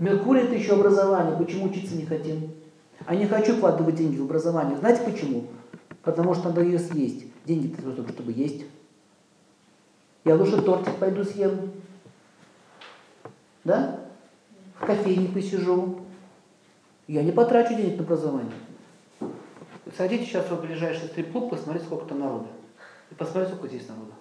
Меркурий это еще образование. Почему учиться не хотим? А не хочу вкладывать деньги в образование. Знаете почему? Потому что надо ее съесть. Деньги для того, чтобы есть. Я лучше тортик пойду съем. Да? В кофейне посижу. Я не потрачу денег на образование. Садитесь сейчас в ближайший стрип-клуб, посмотрите, сколько там народа. И посмотрите, сколько здесь народа.